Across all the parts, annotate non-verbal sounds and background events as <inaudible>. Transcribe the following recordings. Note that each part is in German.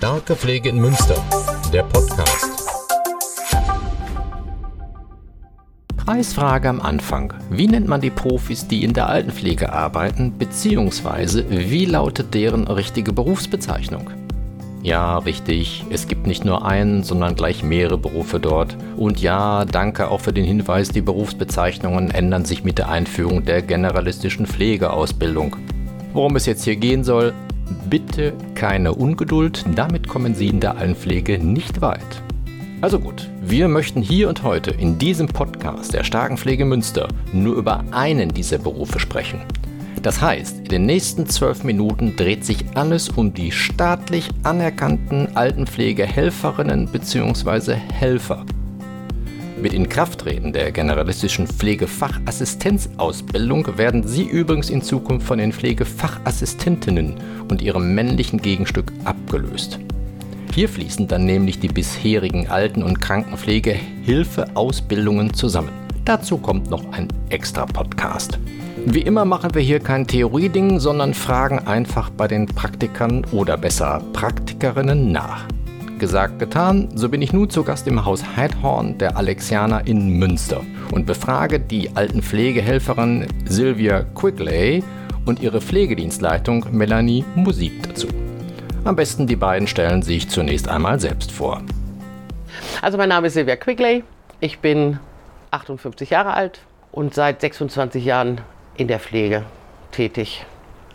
Starke Pflege in Münster, der Podcast. Preisfrage am Anfang. Wie nennt man die Profis, die in der Altenpflege arbeiten, beziehungsweise wie lautet deren richtige Berufsbezeichnung? Ja, richtig, es gibt nicht nur einen, sondern gleich mehrere Berufe dort. Und ja, danke auch für den Hinweis, die Berufsbezeichnungen ändern sich mit der Einführung der generalistischen Pflegeausbildung. Worum es jetzt hier gehen soll, bitte keine Ungeduld, damit kommen Sie in der Altenpflege nicht weit. Also gut, wir möchten hier und heute in diesem Podcast der Starken Pflege Münster nur über einen dieser Berufe sprechen. Das heißt, in den nächsten zwölf Minuten dreht sich alles um die staatlich anerkannten Altenpflegehelferinnen bzw. Helfer. Mit Inkrafttreten der generalistischen Pflegefachassistenzausbildung werden Sie übrigens in Zukunft von den Pflegefachassistentinnen und ihrem männlichen Gegenstück abgelöst. Hier fließen dann nämlich die bisherigen Alten- und Krankenpflegehilfeausbildungen zusammen. Dazu kommt noch ein extra Podcast. Wie immer machen wir hier kein Theorieding, sondern fragen einfach bei den Praktikern oder besser Praktikerinnen nach. Gesagt, getan, so bin ich nun zu Gast im Haus Heidhorn der Alexianer in Münster und befrage die alten Pflegehelferin Sylvia Quigley und ihre Pflegedienstleitung Melanie Musik dazu. Am besten die beiden stellen sich zunächst einmal selbst vor. Also mein Name ist Silvia Quigley, ich bin 58 Jahre alt und seit 26 Jahren in der Pflege tätig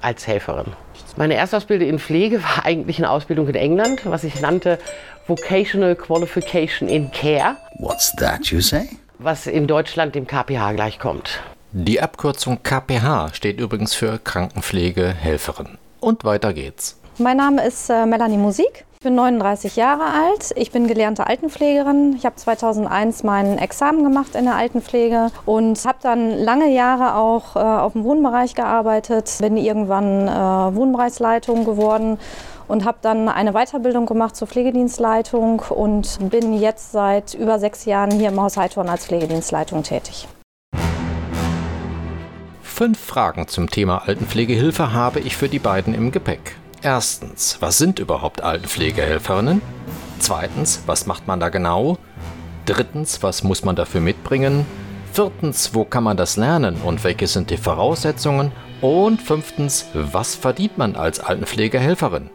als Helferin. Meine Erstausbildung in Pflege war <laughs> eigentlich eine Ausbildung in England, was ich nannte Vocational Qualification in Care. What's that you say? Was in Deutschland dem KPH gleichkommt. Die Abkürzung KPH steht übrigens für Krankenpflegehelferin. Und weiter geht's. Mein Name ist äh, Melanie Musik. Ich bin 39 Jahre alt. Ich bin gelernte Altenpflegerin. Ich habe 2001 mein Examen gemacht in der Altenpflege und habe dann lange Jahre auch äh, auf dem Wohnbereich gearbeitet. Bin irgendwann äh, Wohnbereichsleitung geworden und habe dann eine Weiterbildung gemacht zur Pflegedienstleitung und bin jetzt seit über sechs Jahren hier im Haus Heidhorn als Pflegedienstleitung tätig. Fünf Fragen zum Thema Altenpflegehilfe habe ich für die beiden im Gepäck. Erstens, was sind überhaupt Altenpflegehelferinnen? Zweitens, was macht man da genau? Drittens, was muss man dafür mitbringen? Viertens, wo kann man das lernen und welche sind die Voraussetzungen? Und fünftens, was verdient man als Altenpflegehelferin?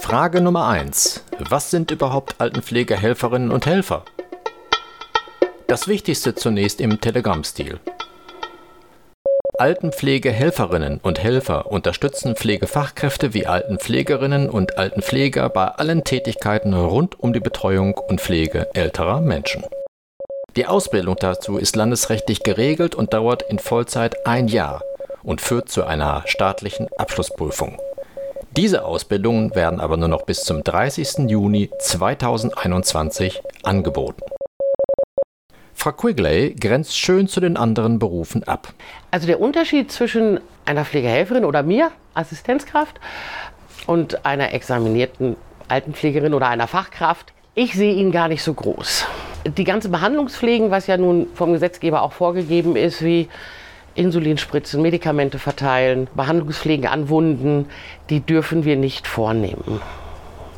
Frage Nummer 1. Was sind überhaupt Altenpflegehelferinnen und Helfer? Das Wichtigste zunächst im Telegram-Stil. Altenpflegehelferinnen und Helfer unterstützen Pflegefachkräfte wie Altenpflegerinnen und Altenpfleger bei allen Tätigkeiten rund um die Betreuung und Pflege älterer Menschen. Die Ausbildung dazu ist landesrechtlich geregelt und dauert in Vollzeit ein Jahr und führt zu einer staatlichen Abschlussprüfung. Diese Ausbildungen werden aber nur noch bis zum 30. Juni 2021 angeboten. Frau Quigley grenzt schön zu den anderen Berufen ab. Also der Unterschied zwischen einer Pflegehelferin oder mir, Assistenzkraft, und einer examinierten Altenpflegerin oder einer Fachkraft, ich sehe ihn gar nicht so groß. Die ganze Behandlungspflegen, was ja nun vom Gesetzgeber auch vorgegeben ist, wie Insulinspritzen, Medikamente verteilen, Behandlungspflegen an Wunden, die dürfen wir nicht vornehmen.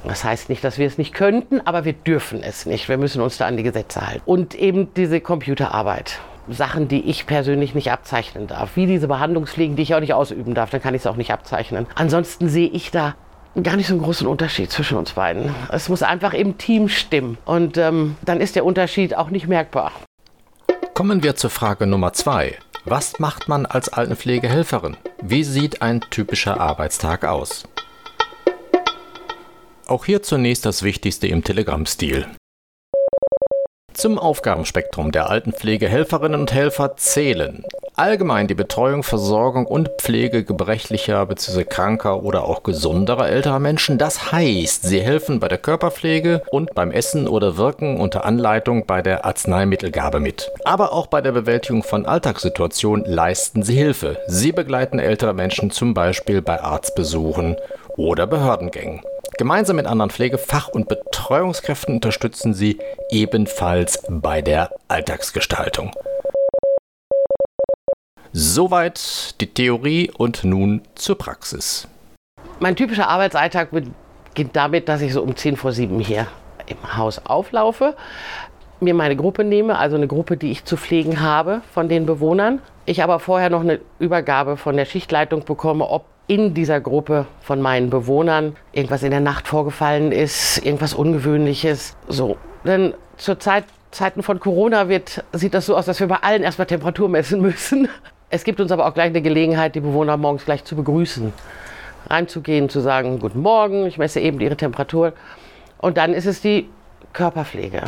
Das heißt nicht, dass wir es nicht könnten, aber wir dürfen es nicht. Wir müssen uns da an die Gesetze halten. Und eben diese Computerarbeit. Sachen, die ich persönlich nicht abzeichnen darf. Wie diese Behandlungspflegen, die ich auch nicht ausüben darf, dann kann ich es auch nicht abzeichnen. Ansonsten sehe ich da gar nicht so einen großen Unterschied zwischen uns beiden. Es muss einfach im Team stimmen. Und ähm, dann ist der Unterschied auch nicht merkbar. Kommen wir zur Frage Nummer zwei. Was macht man als Altenpflegehelferin? Wie sieht ein typischer Arbeitstag aus? Auch hier zunächst das Wichtigste im Telegram-Stil. Zum Aufgabenspektrum der Altenpflegehelferinnen und Helfer zählen allgemein die Betreuung, Versorgung und Pflege gebrechlicher bzw. kranker oder auch gesunderer älterer Menschen. Das heißt, sie helfen bei der Körperpflege und beim Essen oder Wirken unter Anleitung bei der Arzneimittelgabe mit. Aber auch bei der Bewältigung von Alltagssituationen leisten sie Hilfe. Sie begleiten ältere Menschen zum Beispiel bei Arztbesuchen oder Behördengängen. Gemeinsam mit anderen Pflegefach- und Betreuungskräften unterstützen sie ebenfalls bei der Alltagsgestaltung. Soweit die Theorie und nun zur Praxis. Mein typischer Arbeitsalltag beginnt damit, dass ich so um 10 vor 7 hier im Haus auflaufe, mir meine Gruppe nehme, also eine Gruppe, die ich zu pflegen habe von den Bewohnern. Ich aber vorher noch eine Übergabe von der Schichtleitung bekomme, ob in dieser Gruppe von meinen Bewohnern irgendwas in der Nacht vorgefallen ist, irgendwas Ungewöhnliches. So, denn zur Zeit, Zeiten von Corona wird, sieht das so aus, dass wir bei allen erstmal Temperatur messen müssen. Es gibt uns aber auch gleich eine Gelegenheit, die Bewohner morgens gleich zu begrüßen. Reinzugehen, zu sagen, guten Morgen, ich messe eben ihre Temperatur. Und dann ist es die Körperpflege.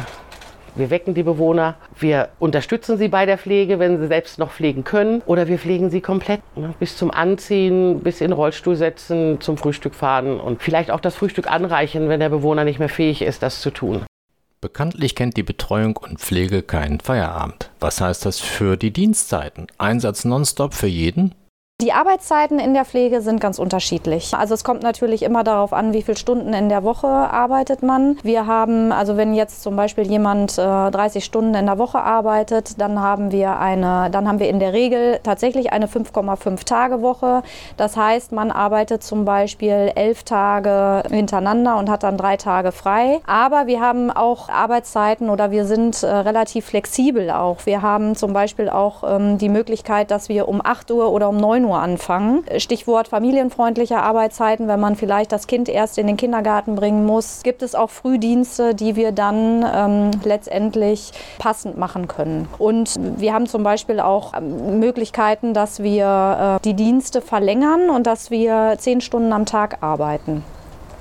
Wir wecken die Bewohner, wir unterstützen sie bei der Pflege, wenn sie selbst noch pflegen können, oder wir pflegen sie komplett ne? bis zum Anziehen, bis in Rollstuhl setzen, zum Frühstück fahren und vielleicht auch das Frühstück anreichen, wenn der Bewohner nicht mehr fähig ist, das zu tun. Bekanntlich kennt die Betreuung und Pflege keinen Feierabend. Was heißt das für die Dienstzeiten? Einsatz nonstop für jeden? Die Arbeitszeiten in der Pflege sind ganz unterschiedlich. Also es kommt natürlich immer darauf an, wie viele Stunden in der Woche arbeitet man. Wir haben, also wenn jetzt zum Beispiel jemand äh, 30 Stunden in der Woche arbeitet, dann haben wir eine, dann haben wir in der Regel tatsächlich eine 5,5 Tage Woche. Das heißt, man arbeitet zum Beispiel elf Tage hintereinander und hat dann drei Tage frei. Aber wir haben auch Arbeitszeiten oder wir sind äh, relativ flexibel auch. Wir haben zum Beispiel auch ähm, die Möglichkeit, dass wir um 8 Uhr oder um 9 Uhr Uhr anfangen. Stichwort familienfreundliche Arbeitszeiten, wenn man vielleicht das Kind erst in den Kindergarten bringen muss, gibt es auch Frühdienste, die wir dann ähm, letztendlich passend machen können. Und wir haben zum Beispiel auch ähm, Möglichkeiten, dass wir äh, die Dienste verlängern und dass wir zehn Stunden am Tag arbeiten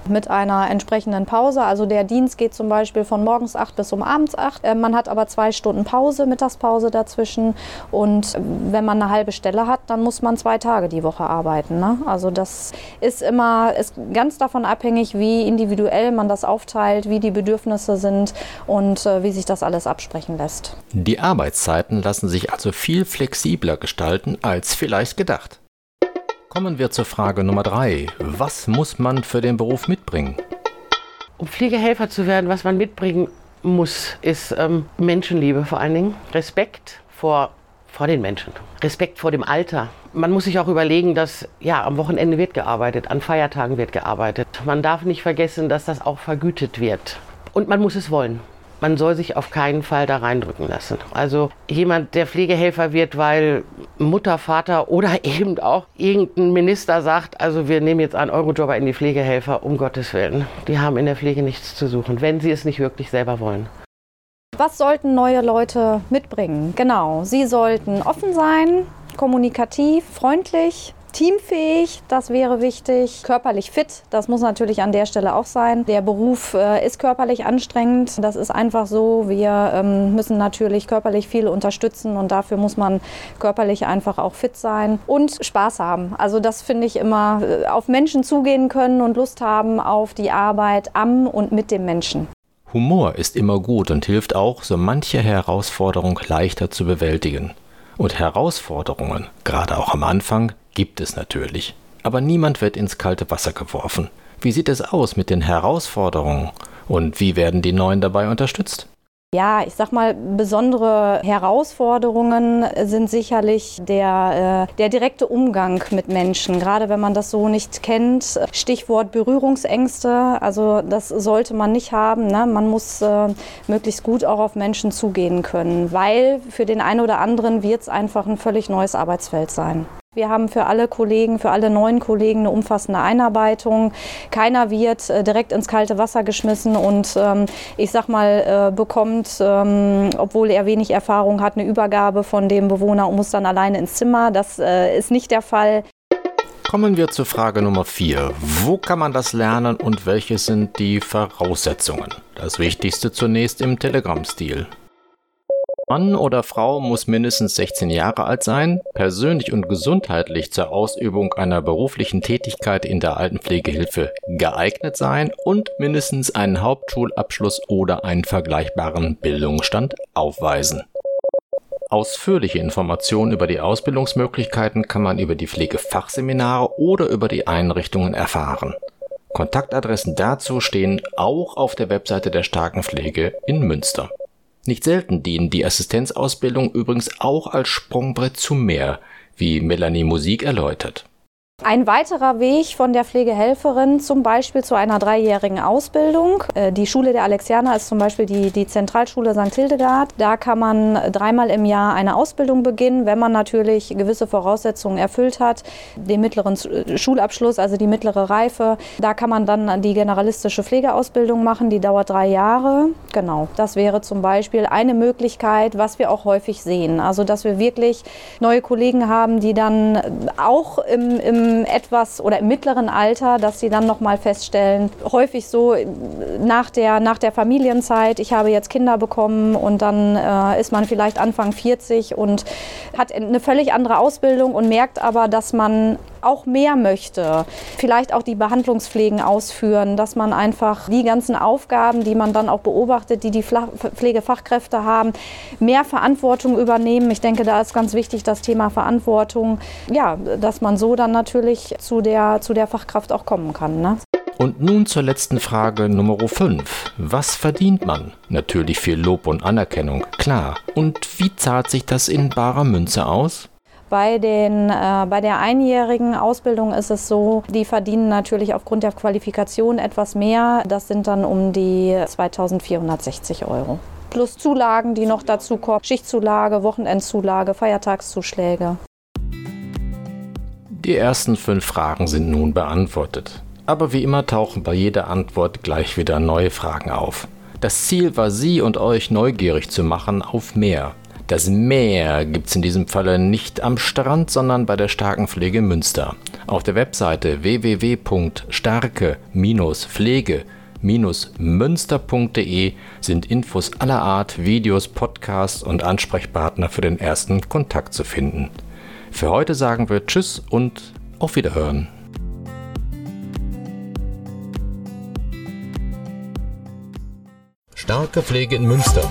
mit einer entsprechenden Pause. Also der Dienst geht zum Beispiel von morgens 8 bis um abends 8. Äh, man hat aber zwei Stunden Pause, Mittagspause dazwischen. Und wenn man eine halbe Stelle hat, dann muss man zwei Tage die Woche arbeiten. Ne? Also das ist immer ist ganz davon abhängig, wie individuell man das aufteilt, wie die Bedürfnisse sind und äh, wie sich das alles absprechen lässt. Die Arbeitszeiten lassen sich also viel flexibler gestalten als vielleicht gedacht. Kommen wir zur Frage Nummer drei. Was muss man für den Beruf mitbringen? Um Pflegehelfer zu werden, was man mitbringen muss, ist ähm, Menschenliebe vor allen Dingen. Respekt vor, vor den Menschen. Respekt vor dem Alter. Man muss sich auch überlegen, dass ja, am Wochenende wird gearbeitet, an Feiertagen wird gearbeitet. Man darf nicht vergessen, dass das auch vergütet wird. Und man muss es wollen man soll sich auf keinen Fall da reindrücken lassen. Also jemand, der Pflegehelfer wird, weil Mutter, Vater oder <laughs> eben auch irgendein Minister sagt, also wir nehmen jetzt einen Eurojobber in die Pflegehelfer, um Gottes Willen. Die haben in der Pflege nichts zu suchen, wenn sie es nicht wirklich selber wollen. Was sollten neue Leute mitbringen? Genau, sie sollten offen sein, kommunikativ, freundlich, teamfähig, das wäre wichtig. Körperlich fit, das muss natürlich an der Stelle auch sein. Der Beruf äh, ist körperlich anstrengend, das ist einfach so. Wir ähm, müssen natürlich körperlich viel unterstützen und dafür muss man körperlich einfach auch fit sein und Spaß haben. Also das finde ich immer, äh, auf Menschen zugehen können und Lust haben auf die Arbeit am und mit dem Menschen. Humor ist immer gut und hilft auch, so manche Herausforderung leichter zu bewältigen. Und Herausforderungen, gerade auch am Anfang, gibt es natürlich. Aber niemand wird ins kalte Wasser geworfen. Wie sieht es aus mit den Herausforderungen? Und wie werden die Neuen dabei unterstützt? Ja, ich sag mal, besondere Herausforderungen sind sicherlich der, äh, der direkte Umgang mit Menschen, gerade wenn man das so nicht kennt. Stichwort Berührungsängste, also das sollte man nicht haben. Ne? Man muss äh, möglichst gut auch auf Menschen zugehen können, weil für den einen oder anderen wird es einfach ein völlig neues Arbeitsfeld sein. Wir haben für alle Kollegen, für alle neuen Kollegen eine umfassende Einarbeitung. Keiner wird äh, direkt ins kalte Wasser geschmissen und ähm, ich sag mal, äh, bekommt, ähm, obwohl er wenig Erfahrung hat, eine Übergabe von dem Bewohner und muss dann alleine ins Zimmer. Das äh, ist nicht der Fall. Kommen wir zur Frage Nummer 4. Wo kann man das lernen und welche sind die Voraussetzungen? Das Wichtigste zunächst im Telegram-Stil. Mann oder Frau muss mindestens 16 Jahre alt sein, persönlich und gesundheitlich zur Ausübung einer beruflichen Tätigkeit in der Altenpflegehilfe geeignet sein und mindestens einen Hauptschulabschluss oder einen vergleichbaren Bildungsstand aufweisen. Ausführliche Informationen über die Ausbildungsmöglichkeiten kann man über die Pflegefachseminare oder über die Einrichtungen erfahren. Kontaktadressen dazu stehen auch auf der Webseite der Starkenpflege in Münster. Nicht selten dienen die Assistenzausbildung übrigens auch als Sprungbrett zu mehr, wie Melanie Musik erläutert Ein weiterer Weg von der Pflegehelferin zum Beispiel zu einer dreijährigen Ausbildung. Äh, die Schule der Alexianer ist zum Beispiel die, die Zentralschule St. Hildegard. Da kann man dreimal im Jahr eine Ausbildung beginnen, wenn man natürlich gewisse Voraussetzungen erfüllt hat. Den mittleren Schulabschluss, also die mittlere Reife. Da kann man dann die generalistische Pflegeausbildung machen, die dauert drei Jahre. Genau, das wäre zum Beispiel eine Möglichkeit, was wir auch häufig sehen. Also dass wir wirklich neue Kollegen haben, die dann auch im, im etwas oder im mittleren Alter, dass sie dann nochmal feststellen, häufig so nach der, nach der Familienzeit, ich habe jetzt Kinder bekommen und dann äh, ist man vielleicht Anfang 40 und hat eine völlig andere Ausbildung und merkt aber, dass man auch mehr möchte. Vielleicht auch die Behandlungspflegen ausführen, dass man einfach die ganzen Aufgaben, die man dann auch beobachtet, die die Pflegefachkräfte haben, mehr Verantwortung übernehmen. Ich denke, da ist ganz wichtig das Thema Verantwortung. Ja, dass man so dann natürlich zu der, zu der Fachkraft auch kommen kann. Ne? Und nun zur letzten Frage Nummer 5. Was verdient man? Natürlich viel Lob und Anerkennung, klar. Und wie zahlt sich das in barer Münze aus? Bei, den, äh, bei der einjährigen Ausbildung ist es so, die verdienen natürlich aufgrund der Qualifikation etwas mehr. Das sind dann um die 2460 Euro. Plus Zulagen, die noch dazu kommen. Schichtzulage, Wochenendzulage, Feiertagszuschläge. Die ersten fünf Fragen sind nun beantwortet. Aber wie immer tauchen bei jeder Antwort gleich wieder neue Fragen auf. Das Ziel war, Sie und euch neugierig zu machen auf mehr. Das Meer gibt es in diesem Falle nicht am Strand, sondern bei der Starkenpflege Münster. Auf der Webseite www.starke-pflege-münster.de sind Infos aller Art, Videos, Podcasts und Ansprechpartner für den ersten Kontakt zu finden. Für heute sagen wir Tschüss und auf Wiederhören. Starke Pflege in Münster